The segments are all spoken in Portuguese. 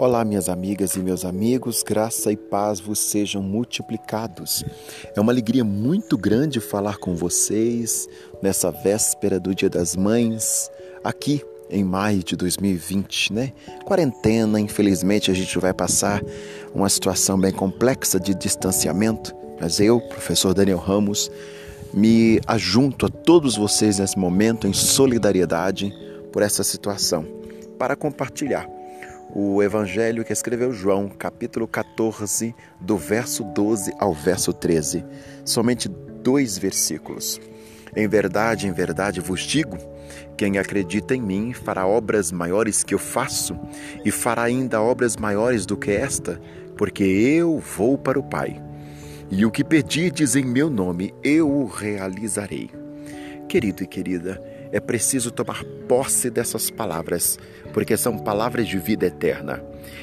Olá, minhas amigas e meus amigos, graça e paz vos sejam multiplicados. É uma alegria muito grande falar com vocês nessa véspera do Dia das Mães, aqui em maio de 2020, né? Quarentena, infelizmente a gente vai passar uma situação bem complexa de distanciamento, mas eu, professor Daniel Ramos, me ajunto a todos vocês nesse momento em solidariedade por essa situação, para compartilhar o evangelho que escreveu João, capítulo 14, do verso 12 ao verso 13. Somente dois versículos. Em verdade, em verdade vos digo: quem acredita em mim fará obras maiores que eu faço, e fará ainda obras maiores do que esta, porque eu vou para o Pai. E o que pedirdes em meu nome, eu o realizarei. Querido e querida, é preciso tomar posse dessas palavras, porque são palavras de vida eterna.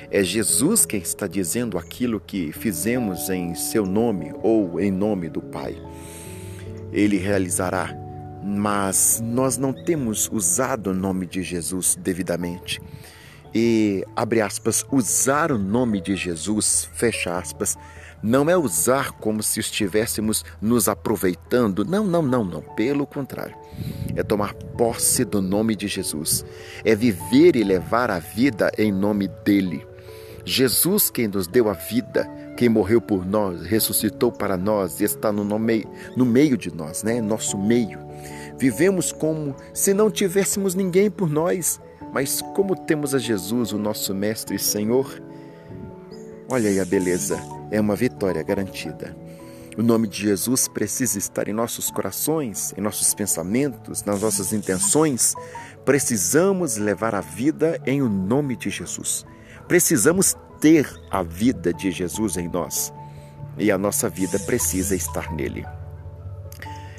É Jesus quem está dizendo aquilo que fizemos em seu nome ou em nome do Pai. Ele realizará, mas nós não temos usado o nome de Jesus devidamente. E, abre aspas, usar o nome de Jesus, fecha aspas, não é usar como se estivéssemos nos aproveitando. Não, não, não, não. Pelo contrário. É tomar posse do nome de Jesus. É viver e levar a vida em nome dele. Jesus, quem nos deu a vida, quem morreu por nós, ressuscitou para nós e está no, meio, no meio de nós, né? Nosso meio. Vivemos como se não tivéssemos ninguém por nós, mas como temos a Jesus, o nosso Mestre e Senhor. Olha aí a beleza é uma vitória garantida. O nome de Jesus precisa estar em nossos corações, em nossos pensamentos, nas nossas intenções. Precisamos levar a vida em o nome de Jesus. Precisamos ter a vida de Jesus em nós. E a nossa vida precisa estar nele.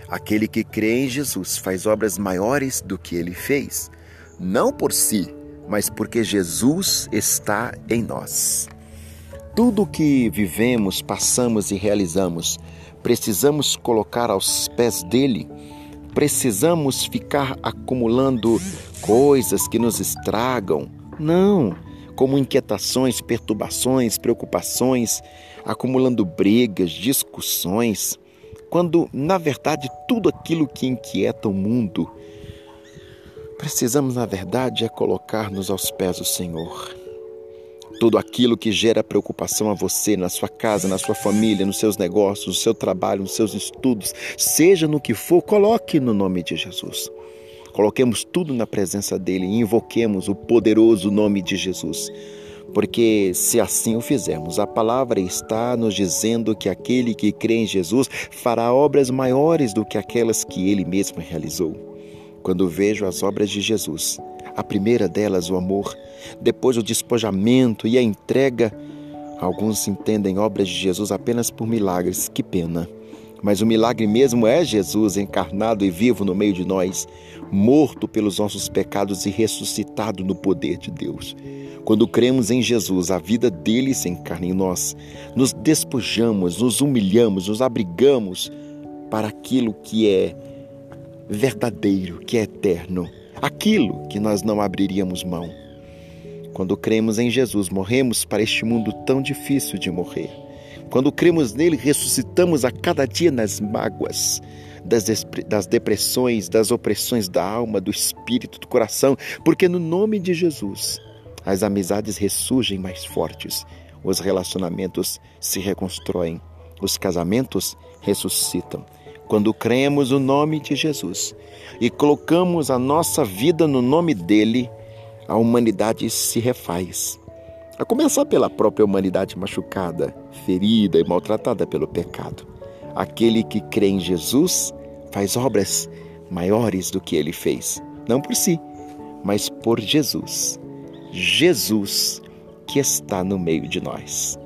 Aquele que crê em Jesus faz obras maiores do que ele fez, não por si, mas porque Jesus está em nós. Tudo o que vivemos, passamos e realizamos, precisamos colocar aos pés dele. Precisamos ficar acumulando coisas que nos estragam. Não, como inquietações, perturbações, preocupações, acumulando brigas, discussões, quando na verdade tudo aquilo que inquieta o mundo, precisamos na verdade é colocar-nos aos pés do Senhor tudo aquilo que gera preocupação a você, na sua casa, na sua família, nos seus negócios, no seu trabalho, nos seus estudos, seja no que for, coloque no nome de Jesus. Coloquemos tudo na presença dele e invoquemos o poderoso nome de Jesus. Porque se assim o fizermos, a palavra está nos dizendo que aquele que crê em Jesus fará obras maiores do que aquelas que ele mesmo realizou. Quando vejo as obras de Jesus, a primeira delas, o amor, depois o despojamento e a entrega. Alguns entendem obras de Jesus apenas por milagres, que pena. Mas o milagre mesmo é Jesus encarnado e vivo no meio de nós, morto pelos nossos pecados e ressuscitado no poder de Deus. Quando cremos em Jesus, a vida dele se encarna em nós. Nos despojamos, nos humilhamos, nos abrigamos para aquilo que é verdadeiro, que é eterno aquilo que nós não abriríamos mão. Quando cremos em Jesus, morremos para este mundo tão difícil de morrer. Quando cremos nele, ressuscitamos a cada dia nas mágoas, das, depressões, das opressões da alma, do espírito, do coração, porque no nome de Jesus as amizades ressurgem mais fortes, os relacionamentos se reconstroem, os casamentos ressuscitam quando cremos no nome de Jesus e colocamos a nossa vida no nome dele, a humanidade se refaz. A começar pela própria humanidade machucada, ferida e maltratada pelo pecado. Aquele que crê em Jesus faz obras maiores do que ele fez, não por si, mas por Jesus. Jesus que está no meio de nós.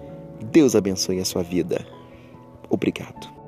Deus abençoe a sua vida. Obrigado.